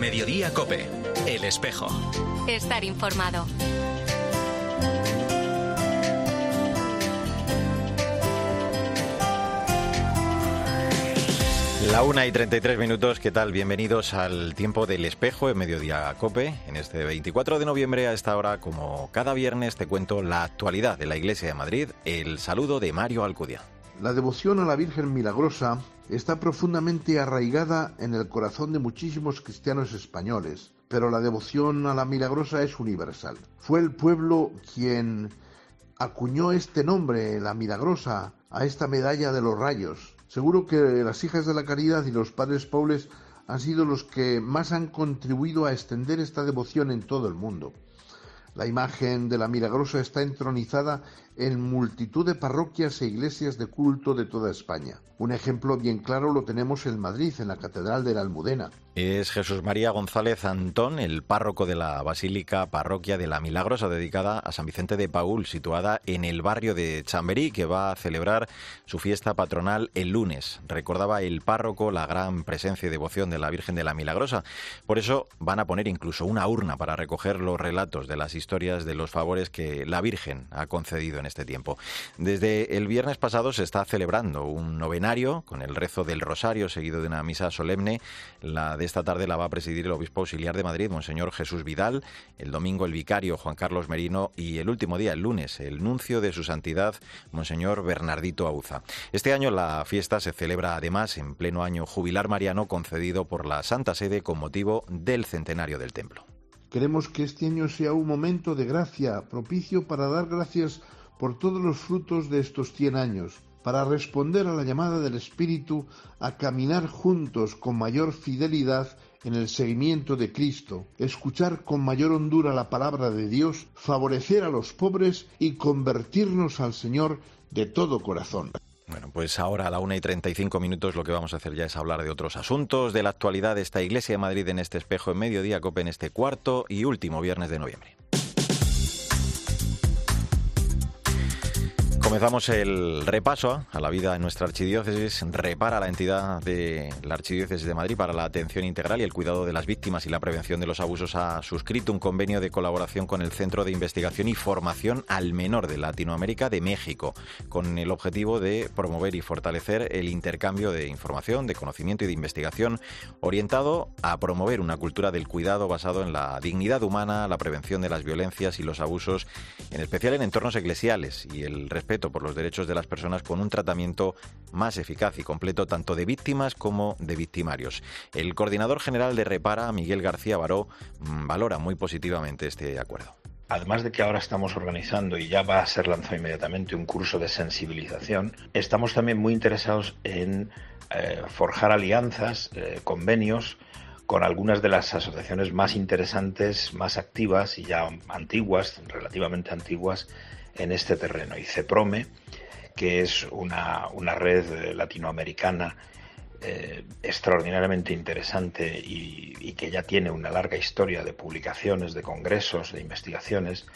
Mediodía Cope, El Espejo. Estar informado. La una y 33 minutos, ¿qué tal? Bienvenidos al tiempo del espejo en Mediodía Cope. En este 24 de noviembre, a esta hora, como cada viernes, te cuento la actualidad de la Iglesia de Madrid. El saludo de Mario Alcudia. La devoción a la Virgen Milagrosa está profundamente arraigada en el corazón de muchísimos cristianos españoles, pero la devoción a la Milagrosa es universal. Fue el pueblo quien acuñó este nombre, la Milagrosa, a esta medalla de los rayos, Seguro que las hijas de la caridad y los padres pobres han sido los que más han contribuido a extender esta devoción en todo el mundo. La imagen de la Milagrosa está entronizada en multitud de parroquias e iglesias de culto de toda España. Un ejemplo bien claro lo tenemos en Madrid, en la Catedral de la Almudena. Es Jesús María González Antón, el párroco de la Basílica Parroquia de la Milagrosa, dedicada a San Vicente de Paúl, situada en el barrio de Chamberí, que va a celebrar su fiesta patronal el lunes. Recordaba el párroco la gran presencia y devoción de la Virgen de la Milagrosa. Por eso van a poner incluso una urna para recoger los relatos de las historias de los favores que la Virgen ha concedido en este tiempo. Desde el viernes pasado se está celebrando un novenario con el rezo del Rosario seguido de una misa solemne. La de esta tarde la va a presidir el obispo auxiliar de Madrid, Monseñor Jesús Vidal, el domingo el vicario Juan Carlos Merino y el último día, el lunes, el nuncio de su santidad, Monseñor Bernardito Auza. Este año la fiesta se celebra además en pleno año jubilar mariano concedido por la Santa Sede con motivo del centenario del templo. Queremos que este año sea un momento de gracia propicio para dar gracias por todos los frutos de estos cien años, para responder a la llamada del Espíritu a caminar juntos con mayor fidelidad en el seguimiento de Cristo, escuchar con mayor hondura la palabra de Dios, favorecer a los pobres y convertirnos al Señor de todo corazón. Bueno, pues ahora a la una y 35 minutos lo que vamos a hacer ya es hablar de otros asuntos, de la actualidad de esta Iglesia de Madrid en este espejo en mediodía, COPE en este cuarto y último viernes de noviembre. Comenzamos el repaso a la vida en nuestra archidiócesis. Repara la entidad de la Archidiócesis de Madrid para la atención integral y el cuidado de las víctimas y la prevención de los abusos. Ha suscrito un convenio de colaboración con el Centro de Investigación y Formación al Menor de Latinoamérica de México, con el objetivo de promover y fortalecer el intercambio de información, de conocimiento y de investigación orientado a promover una cultura del cuidado basado en la dignidad humana, la prevención de las violencias y los abusos, en especial en entornos eclesiales y el respeto por los derechos de las personas con un tratamiento más eficaz y completo tanto de víctimas como de victimarios. El coordinador general de Repara, Miguel García Baró, mm, valora muy positivamente este acuerdo además de que ahora estamos organizando y ya va a ser lanzado inmediatamente un curso de sensibilización, estamos también muy interesados en eh, forjar alianzas, eh, convenios con algunas de las asociaciones más interesantes, más activas y ya antiguas, relativamente antiguas, en este terreno. Y CEPROME, que es una, red latinoamericana eh, extraordinariamente interesante y, que ya tiene una larga historia de publicaciones, de congresos, de investigaciones,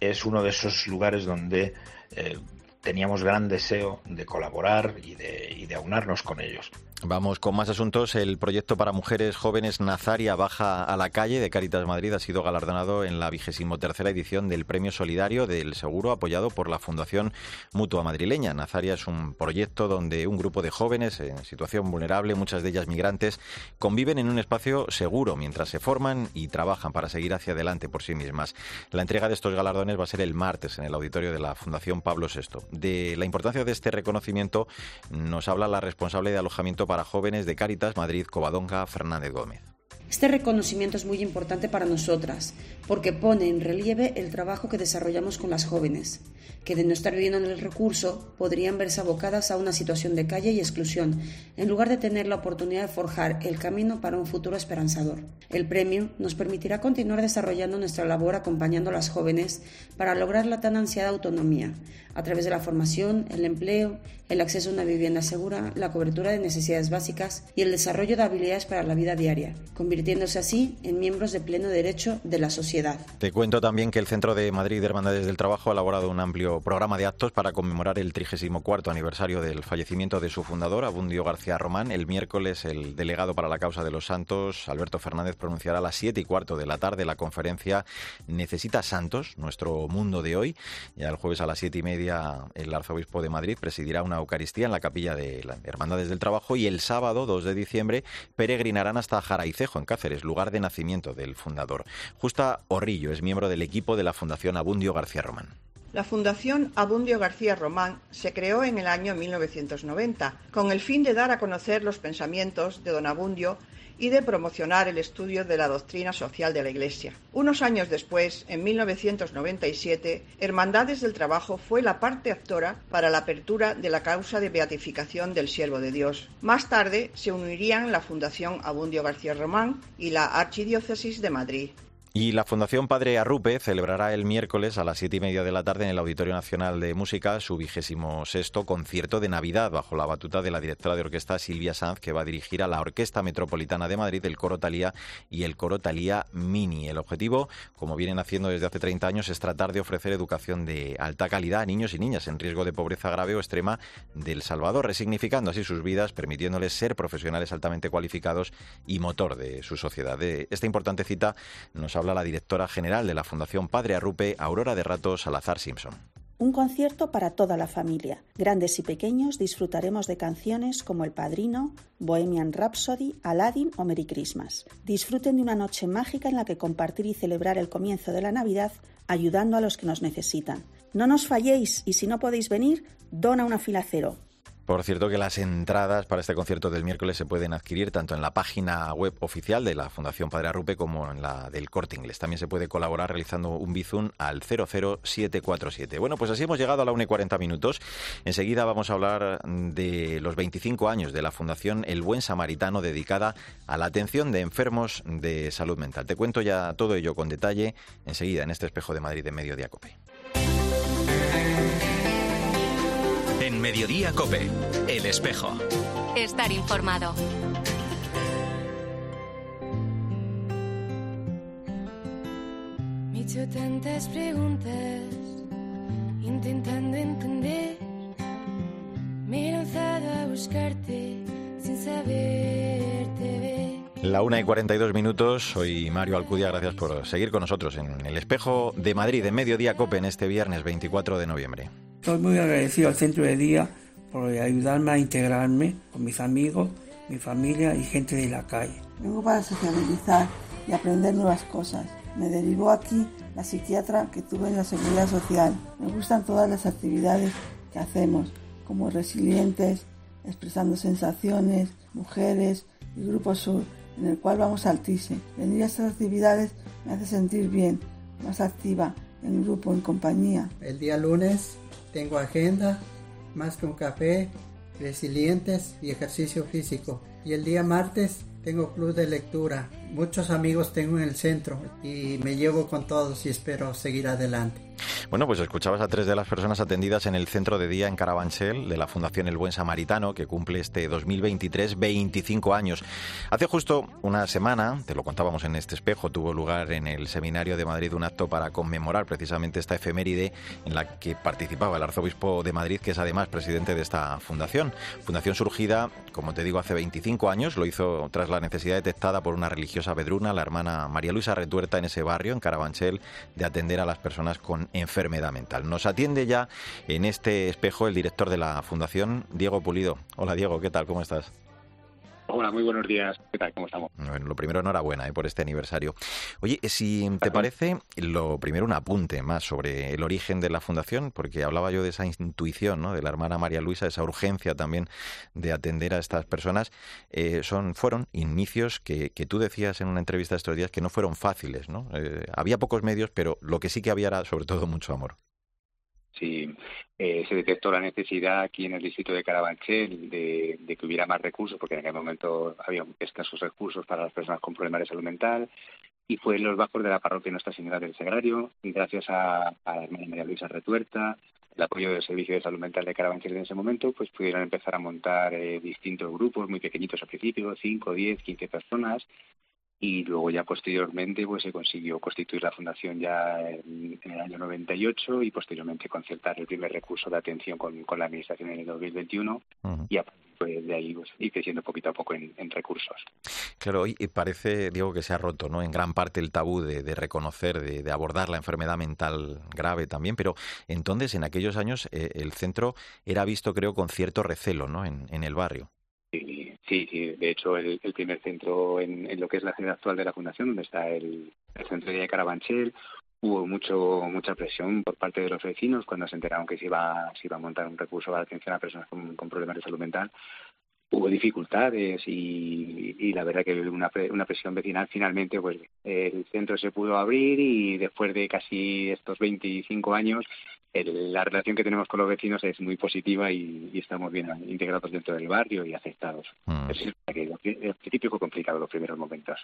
es uno de esos lugares donde eh, teníamos gran deseo de colaborar y de, y de aunarnos con ellos. Vamos con más asuntos. El proyecto para mujeres jóvenes Nazaria Baja a la Calle de Caritas Madrid ha sido galardonado en la vigésimo tercera edición del Premio Solidario del Seguro apoyado por la Fundación Mutua Madrileña. Nazaria es un proyecto donde un grupo de jóvenes en situación vulnerable, muchas de ellas migrantes, conviven en un espacio seguro mientras se forman y trabajan para seguir hacia adelante por sí mismas. La entrega de estos galardones va a ser el martes en el auditorio de la Fundación Pablo VI. De la importancia de este reconocimiento nos habla la responsable de alojamiento para jóvenes de Cáritas Madrid Covadonga Fernández Gómez. Este reconocimiento es muy importante para nosotras porque pone en relieve el trabajo que desarrollamos con las jóvenes, que de no estar viviendo en el recurso podrían verse abocadas a una situación de calle y exclusión, en lugar de tener la oportunidad de forjar el camino para un futuro esperanzador. El premio nos permitirá continuar desarrollando nuestra labor acompañando a las jóvenes para lograr la tan ansiada autonomía, a través de la formación, el empleo, el acceso a una vivienda segura, la cobertura de necesidades básicas y el desarrollo de habilidades para la vida diaria, convirtiéndose así en miembros de pleno derecho de la sociedad. Te cuento también que el Centro de Madrid de Hermandades del Trabajo ha elaborado un amplio programa de actos para conmemorar el 34 aniversario del fallecimiento de su fundador, Abundio García Román. El miércoles, el delegado para la causa de los santos, Alberto Fernández, pronunciará a las 7 y cuarto de la tarde la conferencia Necesita Santos, nuestro mundo de hoy. Ya el jueves a las siete y media, el arzobispo de Madrid presidirá una Eucaristía en la capilla de las Hermandades del Trabajo y el sábado, 2 de diciembre, peregrinarán hasta Jaraicejo, en Cáceres, lugar de nacimiento del fundador. Justa Orrillo es miembro del equipo de la Fundación Abundio García Román. La Fundación Abundio García Román se creó en el año 1990 con el fin de dar a conocer los pensamientos de don Abundio y de promocionar el estudio de la doctrina social de la Iglesia. Unos años después, en 1997, Hermandades del Trabajo fue la parte actora para la apertura de la causa de beatificación del Siervo de Dios. Más tarde se unirían la Fundación Abundio García Román y la Archidiócesis de Madrid. Y la Fundación Padre Arrupe celebrará el miércoles a las siete y media de la tarde en el Auditorio Nacional de Música su vigésimo sexto concierto de Navidad bajo la batuta de la directora de orquesta Silvia Sanz, que va a dirigir a la Orquesta Metropolitana de Madrid, el Coro Talía y el Coro Talía Mini. El objetivo, como vienen haciendo desde hace 30 años, es tratar de ofrecer educación de alta calidad a niños y niñas en riesgo de pobreza grave o extrema del Salvador, resignificando así sus vidas, permitiéndoles ser profesionales altamente cualificados y motor de su sociedad. Esta importante cita nos habla la directora general de la Fundación Padre Arrupe, Aurora de Rato Salazar Simpson. Un concierto para toda la familia. Grandes y pequeños disfrutaremos de canciones como El Padrino, Bohemian Rhapsody, Aladdin o Merry Christmas. Disfruten de una noche mágica en la que compartir y celebrar el comienzo de la Navidad ayudando a los que nos necesitan. No nos falléis y si no podéis venir, dona una fila cero. Por cierto que las entradas para este concierto del miércoles se pueden adquirir tanto en la página web oficial de la Fundación Padre Arrupe como en la del Corte Inglés. También se puede colaborar realizando un bizun al 00747. Bueno, pues así hemos llegado a la 1 y 40 minutos. Enseguida vamos a hablar de los 25 años de la Fundación El Buen Samaritano dedicada a la atención de enfermos de salud mental. Te cuento ya todo ello con detalle enseguida en este espejo de Madrid de Mediodía Cope. En Mediodía Cope, El Espejo. Estar informado. Me he hecho tantas preguntas, intentando entender. Me he lanzado a buscarte sin saberte ver. La 1 y 42 minutos, soy Mario Alcudia, gracias por seguir con nosotros en el espejo de Madrid, en Mediodía Cope, en este viernes 24 de noviembre. Estoy muy agradecido al centro de día por ayudarme a integrarme con mis amigos, mi familia y gente de la calle. Vengo para sociabilizar y aprender nuevas cosas. Me derivó aquí la psiquiatra que tuve en la seguridad social. Me gustan todas las actividades que hacemos, como resilientes, expresando sensaciones, mujeres y Grupo Sur, en el cual vamos al TISE. Venir a estas actividades me hace sentir bien, más activa, en grupo, en compañía. El día lunes tengo agenda, más que un café, resilientes y ejercicio físico. Y el día martes tengo club de lectura. Muchos amigos tengo en el centro y me llevo con todos y espero seguir adelante. Bueno, pues escuchabas a tres de las personas atendidas en el centro de día en Carabanchel de la Fundación El Buen Samaritano, que cumple este 2023 25 años. Hace justo una semana, te lo contábamos en este espejo, tuvo lugar en el Seminario de Madrid un acto para conmemorar precisamente esta efeméride en la que participaba el arzobispo de Madrid, que es además presidente de esta fundación. Fundación surgida, como te digo, hace 25 años, lo hizo tras la necesidad detectada por una la hermana María Luisa Retuerta, en ese barrio, en Carabanchel, de atender a las personas con enfermedad mental. Nos atiende ya en este espejo el director de la Fundación, Diego Pulido. Hola Diego, ¿qué tal? ¿Cómo estás? Hola, muy buenos días. ¿Qué tal? ¿Cómo estamos? Bueno, lo primero, enhorabuena ¿eh? por este aniversario. Oye, si te parece, lo primero un apunte más sobre el origen de la fundación, porque hablaba yo de esa intuición ¿no? de la hermana María Luisa, esa urgencia también de atender a estas personas. Eh, son, fueron inicios que, que, tú decías en una entrevista estos días que no fueron fáciles. ¿no? Eh, había pocos medios, pero lo que sí que había era sobre todo mucho amor. Sí, eh, se detectó la necesidad aquí en el distrito de Carabanchel de, que hubiera más recursos, porque en aquel momento había escasos recursos para las personas con problemas de salud mental, y fue en los bajos de la parroquia Nuestra Señora del Sagrario, gracias a, a la hermana María Luisa Retuerta, el apoyo del Servicio de Salud Mental de Carabanchel en ese momento, pues pudieron empezar a montar eh, distintos grupos muy pequeñitos al principio, 5, 10, 15 personas, y luego ya posteriormente pues se consiguió constituir la fundación ya en, el año 98 y posteriormente concertar el primer recurso de atención con, la administración en el 2021 y a pues de ahí pues, ir creciendo poquito a poco en, recursos. Claro, y parece, Diego, que se ha roto ¿no? en gran parte el tabú de, reconocer, de, abordar la enfermedad mental grave también, pero entonces en aquellos años eh, el centro era visto, creo, con cierto recelo ¿no? en el barrio. Sí, sí, de hecho el, primer centro en, lo que es la sede actual de la Fundación, donde está el, centro de Carabanchel, hubo mucho mucha presión por parte de los vecinos cuando se enteraron que se iba, se iba a montar un recurso para atención a personas con, problemas de salud mental. Hubo dificultades y, y la verdad que una, una presión vecinal finalmente pues el centro se pudo abrir y después de casi estos 25 años la relación que tenemos con los vecinos es muy positiva y, estamos bien integrados dentro del barrio y aceptados. Mm. Es al principio fue complicado los primeros momentos.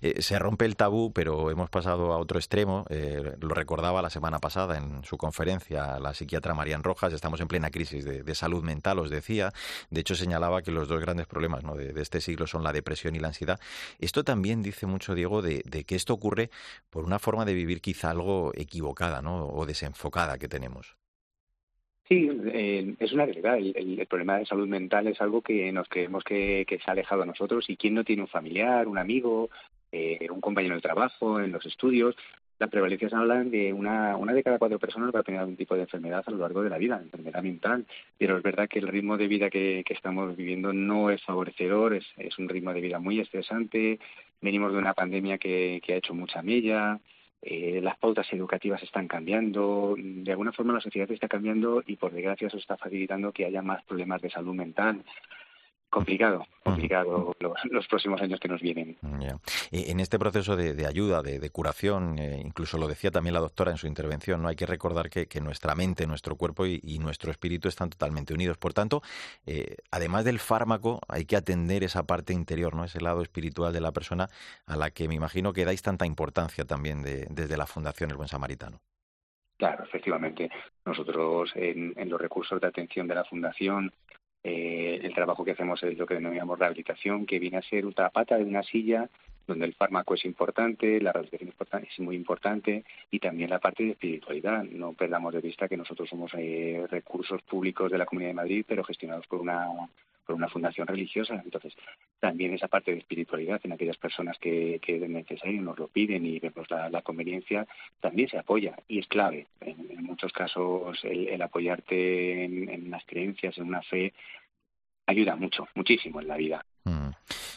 Eh, se rompe el tabú, pero hemos pasado a otro extremo. Eh, lo recordaba la semana pasada en su conferencia la psiquiatra Marian Rojas. Estamos en plena crisis de, salud mental, os decía. De hecho, señalaba que los dos grandes problemas de, este siglo son la depresión y la ansiedad. Esto también dice mucho, Diego, de, que esto ocurre por una forma de vivir quizá algo equivocada ¿no? o desenfocada que tenemos. Sí, eh, es una realidad. El, problema de salud mental es algo que nos creemos que, se ha alejado a nosotros. ¿Y quién no tiene un familiar, un amigo, eh, un compañero de trabajo, en los estudios? Las prevalencias hablan de una, una de cada cuatro personas va a tener algún tipo de enfermedad a lo largo de la vida, enfermedad mental. Pero es verdad que el ritmo de vida que, estamos viviendo no es favorecedor, es, es, un ritmo de vida muy estresante. Venimos de una pandemia que, que ha hecho mucha mella eh, las pautas educativas están cambiando, de alguna forma la sociedad está cambiando y por desgracia eso está facilitando que haya más problemas de salud mental complicado, complicado los, próximos años que nos vienen. En este proceso de, ayuda, de, curación, eh, incluso lo decía también la doctora en su intervención, no hay que recordar que, nuestra mente, nuestro cuerpo y, nuestro espíritu están totalmente unidos. Por tanto, eh, además del fármaco, hay que atender esa parte interior, no ese lado espiritual de la persona a la que me imagino que dais tanta importancia también desde la Fundación El Buen Samaritano. Claro, efectivamente. Nosotros en, los recursos de atención de la Fundación eh, el trabajo que hacemos es lo que denominamos rehabilitación, que viene a ser otra pata de una silla donde el fármaco es importante, la rehabilitación es muy importante y también la parte de espiritualidad. No perdamos de vista que nosotros somos eh, recursos públicos de la Comunidad de Madrid, pero gestionados por una por una fundación religiosa. Entonces, también esa parte de espiritualidad en aquellas personas que, que es necesario, nos lo piden y vemos la, conveniencia, también se apoya y es clave. En, muchos casos, el, apoyarte en, las creencias, en una fe, ayuda mucho, muchísimo en la vida. Mm.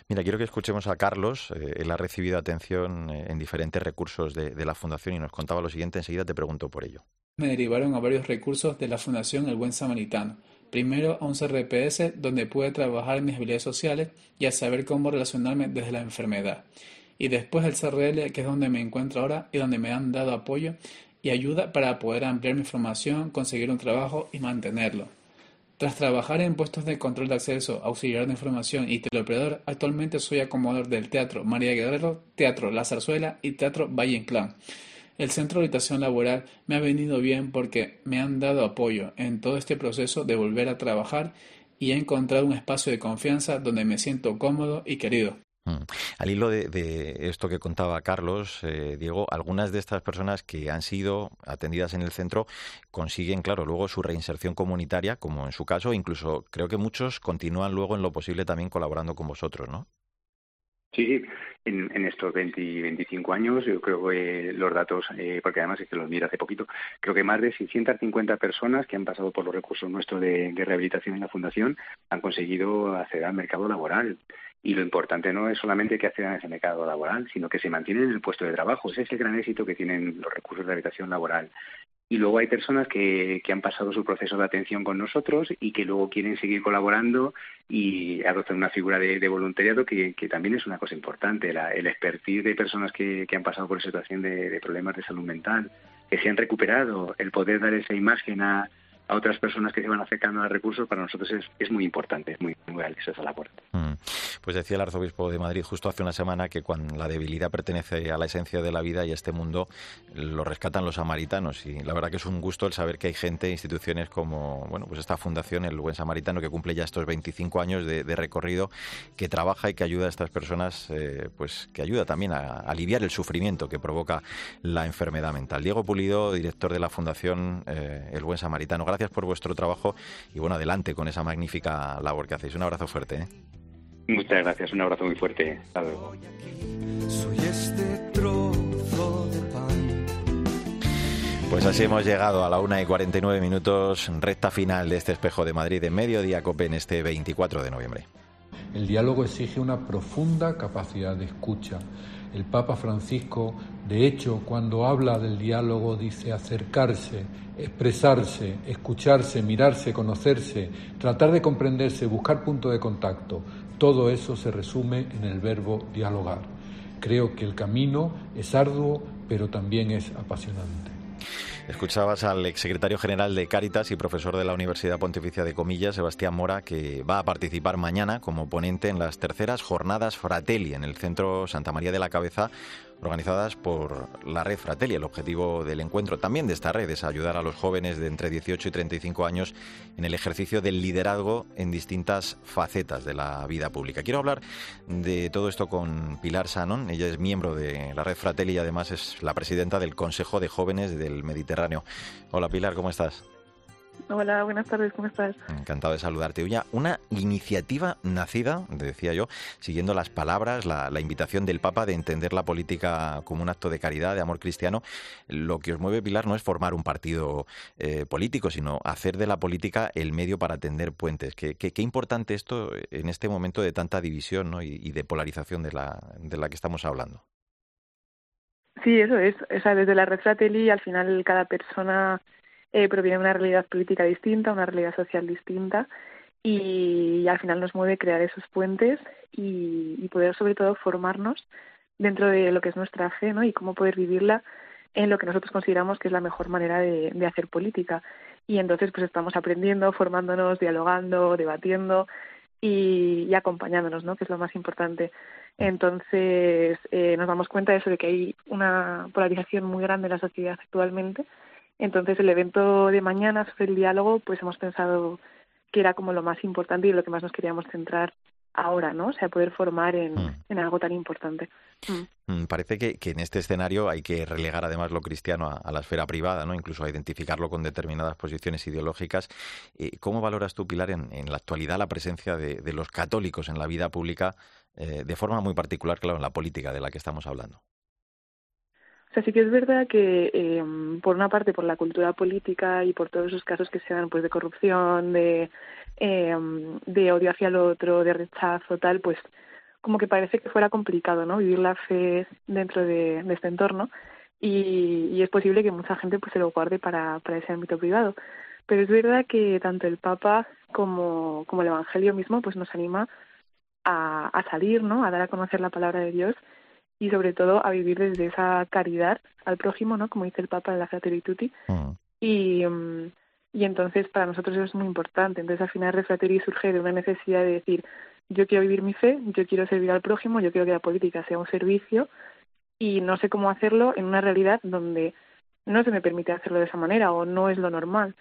Mira, quiero que escuchemos a Carlos. Eh, él ha recibido atención eh, en diferentes recursos de, de, la Fundación y nos contaba lo siguiente. Enseguida te pregunto por ello. Me derivaron a varios recursos de la Fundación El Buen Samaritano Primero a un CRPS donde pude trabajar mis habilidades sociales y a saber cómo relacionarme desde la enfermedad. Y después el CRL, que es donde me encuentro ahora y donde me han dado apoyo y ayuda para poder ampliar mi formación, conseguir un trabajo y mantenerlo. Tras trabajar en puestos de control de acceso, auxiliar de información y teleoperador, actualmente soy acomodador del Teatro María Guerrero, Teatro La Zarzuela y Teatro Valle Inclán. El centro de orientación laboral me ha venido bien porque me han dado apoyo en todo este proceso de volver a trabajar y he encontrado un espacio de confianza donde me siento cómodo y querido. Mm. Al hilo de, esto que contaba Carlos, eh, Diego, algunas de estas personas que han sido atendidas en el centro consiguen, claro, luego su reinserción comunitaria, como en su caso, incluso creo que muchos continúan luego en lo posible también colaborando con vosotros, ¿no? Sí, en, en estos 20, 25 años, yo creo que los datos, eh, porque además es que los mira hace poquito, creo que más de 650 personas que han pasado por los recursos nuestros de, rehabilitación en la Fundación han conseguido acceder al mercado laboral. Y lo importante no es solamente que accedan a ese mercado laboral, sino que se mantienen en el puesto de trabajo. Ese es el gran éxito que tienen los recursos de rehabilitación laboral. Y luego hay personas que, que, han pasado su proceso de atención con nosotros y que luego quieren seguir colaborando y adoptan una figura de, voluntariado que, que, también es una cosa importante, la, el expertise de personas que, que han pasado por situación de, de, problemas de salud mental, que se han recuperado, el poder dar esa imagen a, a otras personas que se van acercando a recursos, para nosotros es, es muy importante, es muy, muy a la puerta. Mm. Pues decía el arzobispo de Madrid justo hace una semana que cuando la debilidad pertenece a la esencia de la vida y a este mundo lo rescatan los samaritanos. Y la verdad que es un gusto el saber que hay gente, instituciones como bueno, pues esta fundación, el Buen Samaritano, que cumple ya estos 25 años de, recorrido, que trabaja y que ayuda a estas personas, eh, pues que ayuda también a, aliviar el sufrimiento que provoca la enfermedad mental. Diego Pulido, director de la fundación eh, El Buen Samaritano, gracias por vuestro trabajo y bueno, adelante con esa magnífica labor que hacéis. Un abrazo fuerte. ¿eh? Muchas gracias, un abrazo muy fuerte. Hasta luego. Soy este trozo de pan. Pues así hemos llegado a la una y 49 minutos, recta final de este espejo de Madrid de Mediodía Cope en este 24 de noviembre. El diálogo exige una profunda capacidad de escucha. El Papa Francisco, de hecho, cuando habla del diálogo, dice acercarse, expresarse, escucharse, mirarse, conocerse, tratar de comprenderse, buscar punto de contacto. Todo eso se resume en el verbo dialogar. Creo que el camino es arduo, pero también es apasionante. Escuchabas al exsecretario general de Cáritas y profesor de la Universidad Pontificia de Comillas, Sebastián Mora, que va a participar mañana como ponente en las terceras jornadas Fratelli en el Centro Santa María de la Cabeza, organizadas por la red Fratelli. El objetivo del encuentro también de esta red es ayudar a los jóvenes de entre 18 y 35 años en el ejercicio del liderazgo en distintas facetas de la vida pública. Quiero hablar de todo esto con Pilar Sanon. Ella es miembro de la red Fratelli y además es la presidenta del Consejo de Jóvenes del Mediterráneo. Hola Pilar, ¿cómo estás? Hola, buenas tardes, ¿cómo estás? Encantado de saludarte. Oye, una iniciativa nacida, decía yo, siguiendo las palabras, la, invitación del Papa de entender la política como un acto de caridad, de amor cristiano. Lo que os mueve, Pilar, no es formar un partido eh, político, sino hacer de la política el medio para tender puentes. Qué, qué, importante esto en este momento de tanta división ¿no? y, de polarización de la, de la que estamos hablando. Sí, eso es. O sea, desde la Red Fratelli, al final cada persona eh, proviene de una realidad política distinta, una realidad social distinta y, al final nos mueve crear esos puentes y, poder sobre todo formarnos dentro de lo que es nuestra fe ¿no? y cómo poder vivirla en lo que nosotros consideramos que es la mejor manera de, hacer política. Y entonces pues estamos aprendiendo, formándonos, dialogando, debatiendo y, acompañándonos, ¿no? que es lo más importante. Entonces eh, nos damos cuenta de eso, de que hay una polarización muy grande en la sociedad actualmente entonces el evento de mañana sobre el diálogo, pues hemos pensado que era como lo más importante y lo que más nos queríamos centrar ahora, ¿no? O sea, poder formar en, mm. algo tan importante. Mm. Mm, parece que, en este escenario hay que relegar además lo cristiano a, la esfera privada, ¿no? Incluso a identificarlo con determinadas posiciones ideológicas. Eh, ¿Cómo valoras tú, Pilar, en, la actualidad la presencia de, los católicos en la vida pública eh, de forma muy particular, claro, en la política de la que estamos hablando? O sea, sí que es verdad que, eh, por una parte, por la cultura política y por todos esos casos que se dan pues, de corrupción, de, eh, de odio hacia el otro, de rechazo, tal, pues como que parece que fuera complicado, ¿no? Vivir la fe dentro de, este entorno y, y, es posible que mucha gente pues se lo guarde para, para ese ámbito privado. Pero es verdad que tanto el Papa como, como el Evangelio mismo pues nos anima a, a salir, ¿no? A dar a conocer la palabra de Dios y sobre todo a vivir desde esa caridad al prójimo, ¿no? Como dice el Papa en la Fratelli Tutti. Mm. Y, mm, y entonces para nosotros eso es muy importante. Entonces al final Refrateri surge de una necesidad de decir, yo quiero vivir mi fe, yo quiero servir al prójimo, yo quiero que la política sea un servicio y no sé cómo hacerlo en una realidad donde no se me permite hacerlo de esa manera o no es lo normal.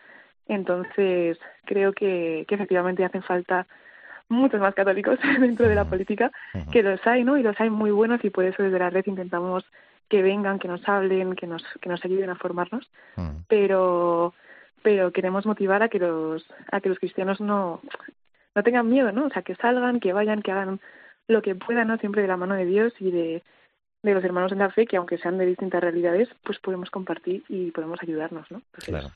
Entonces creo que, que efectivamente hacen falta muchos más católicos dentro de la política, que los hay, ¿no? Y los hay muy buenos y por eso desde la red intentamos que vengan, que nos hablen, que nos, que nos ayuden a formarnos, pero pero queremos motivar a que los a que los cristianos no no tengan miedo, ¿no? O sea, que salgan, que vayan, que hagan lo que puedan, ¿no? Siempre de la mano de Dios y de de los hermanos en la fe que aunque sean de distintas realidades, pues podemos compartir y podemos ayudarnos, ¿no? claro.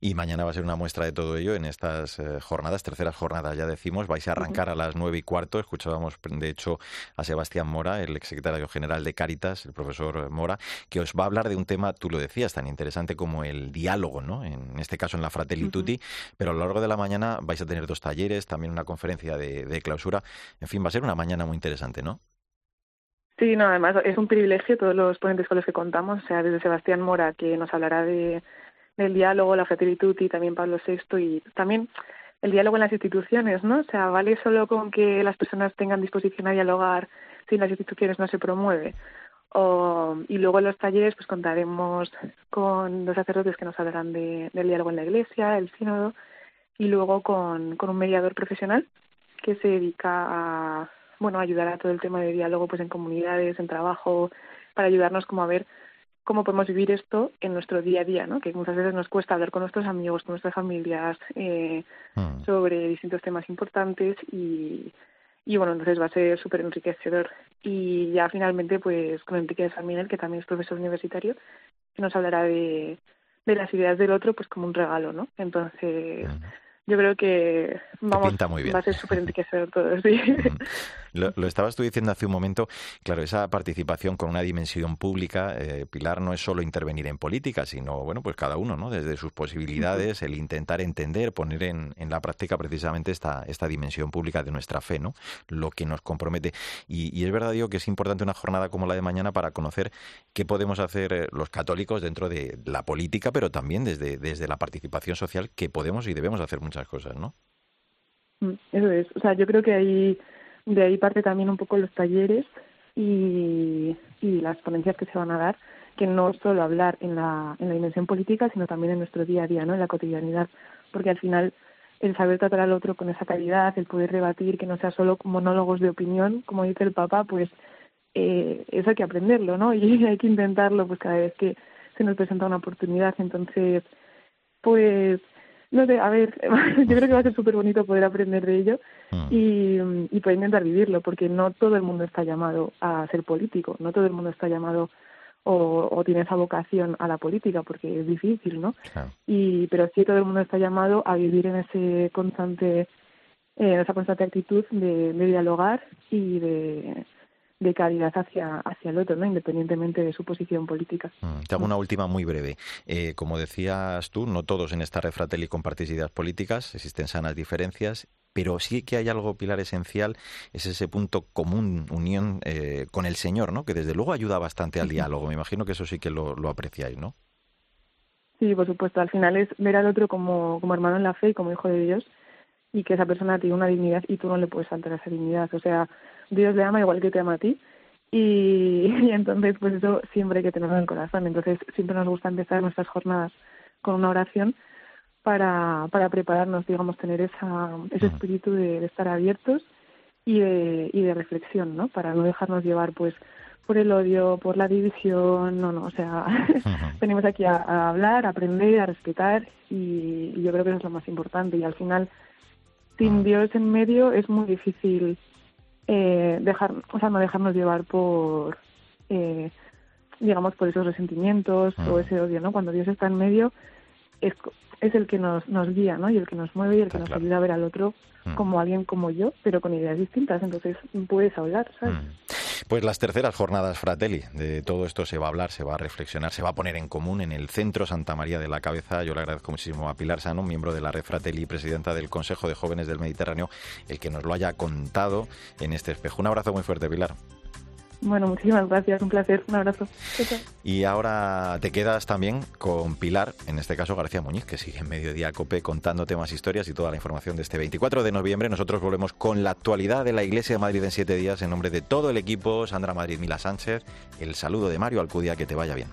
Y mañana va a ser una muestra de todo ello en estas eh, jornadas, terceras jornadas ya decimos, vais a arrancar a las nueve y cuarto, escuchábamos de hecho a Sebastián Mora, el exsecretario general de Cáritas, el profesor Mora, que os va a hablar de un tema, tú lo decías, tan interesante como el diálogo, ¿no? En este caso en la Fratelli Tutti, pero a lo largo de la mañana vais a tener dos talleres, también una conferencia de clausura, en fin, va a ser una mañana muy interesante, ¿no? Sí, no, además es un privilegio todos los ponentes con los que contamos, o sea, desde Sebastián Mora, que nos hablará de, del diálogo, la y también Pablo VI y también el diálogo en las instituciones, ¿no? O sea, vale solo con que las personas tengan disposición a dialogar si las instituciones no se promueve. O, y luego en los talleres pues contaremos con los sacerdotes que nos hablarán de, del diálogo en la iglesia, el sínodo, y luego con un mediador profesional que se dedica a bueno ayudar a todo el tema de diálogo pues en comunidades, en trabajo, para ayudarnos como a ver cómo podemos vivir esto en nuestro día a día, ¿no? Que muchas veces nos cuesta hablar con nuestros amigos, con nuestras familias eh, mm. sobre distintos temas importantes y, y bueno, entonces va a ser súper enriquecedor. Y ya finalmente, pues con Enrique de San Miguel, que también es profesor universitario, que nos hablará de, de las ideas del otro, pues como un regalo, ¿no? Entonces, mm yo creo que vamos, va a ser súper enriquecedor todo. Sí. Lo, estabas tú diciendo hace un momento, claro, esa participación con una dimensión pública, eh, Pilar, no es solo intervenir en política, sino, bueno, pues cada uno, ¿no? Desde sus posibilidades, el intentar entender, poner en, en, la práctica precisamente esta, esta dimensión pública de nuestra fe, ¿no? Lo que nos compromete. Y, es verdad, digo, que es importante una jornada como la de mañana para conocer qué podemos hacer eh, los católicos dentro de la política, pero también desde, desde la participación social que podemos y debemos hacer muchas cosas, ¿no? Mm, eso es. O sea, yo creo que ahí de ahí parte también un poco los talleres y, las ponencias que se van a dar, que no solo hablar en la, en la dimensión política, sino también en nuestro día a día, ¿no? en la cotidianidad, porque al final el saber tratar al otro con esa calidad, el poder debatir, que no sea solo monólogos de opinión, como dice el Papa, pues eh, eso hay que aprenderlo, ¿no? Y hay que intentarlo pues cada vez que se nos presenta una oportunidad. Entonces, pues no sé, a ver, yo creo que va a ser súper bonito poder aprender de ello mm. y, y poder intentar vivirlo, porque no todo el mundo está llamado a ser político, no todo el mundo está llamado o, o tiene esa vocación a la política, porque es difícil, ¿no? Y, pero sí todo el mundo está llamado a vivir en ese constante, en esa constante actitud de, de dialogar y de de calidad hacia, hacia el otro, ¿no? independientemente de su posición política. Mm, te hago una última muy breve. Eh, como decías tú, no todos en esta red Fratelli compartís ideas políticas, existen sanas diferencias, pero sí que hay algo pilar esencial, es ese punto común, unión eh, con el Señor, ¿no? que desde luego ayuda bastante al diálogo. Me imagino que eso sí que lo, lo apreciáis, ¿no? Sí, por supuesto. Al final es ver al otro como, como hermano en la fe y como hijo de Dios y que esa persona tiene una dignidad y tú no le puedes faltar esa dignidad. O sea, Dios le ama igual que te ama a ti. Y, entonces, pues eso siempre hay que tenerlo en el corazón. Entonces, siempre nos gusta empezar nuestras jornadas con una oración para, para prepararnos, digamos, tener esa, ese espíritu de, estar abiertos y de, y de reflexión, ¿no? Para no dejarnos llevar, pues, por el odio, por la división, no, no, o sea, venimos aquí a, hablar, a aprender, a respetar y, y, yo creo que eso es lo más importante y al final sin Dios en medio es muy difícil eh, dejar, o sea, no dejarnos llevar por, eh, digamos, por esos resentimientos o ese odio, ¿no? Cuando Dios está en medio es, es el que nos, nos guía, ¿no? Y el que nos mueve y el que nos ayuda a ver al otro como alguien como yo, pero con ideas distintas. Entonces puedes hablar, ¿sabes? Pues las terceras jornadas Fratelli, de todo esto se va a hablar, se va a reflexionar, se va a poner en común en el Centro Santa María de la Cabeza. Yo le agradezco muchísimo a Pilar Sano, miembro de la Red Fratelli y presidenta del Consejo de Jóvenes del Mediterráneo, el que nos lo haya contado en este espejo. Un abrazo muy fuerte, Pilar. Bueno, muchísimas gracias, un placer, un abrazo. Y ahora te quedas también con Pilar, en este caso García Muñiz, que sigue en Mediodía Cope contándote más historias y toda la información de este 24 de noviembre. Nosotros volvemos con la actualidad de la Iglesia de Madrid en siete días en nombre de todo el equipo, Sandra Madrid, Mila Sánchez, el saludo de Mario Alcudia, que te vaya bien.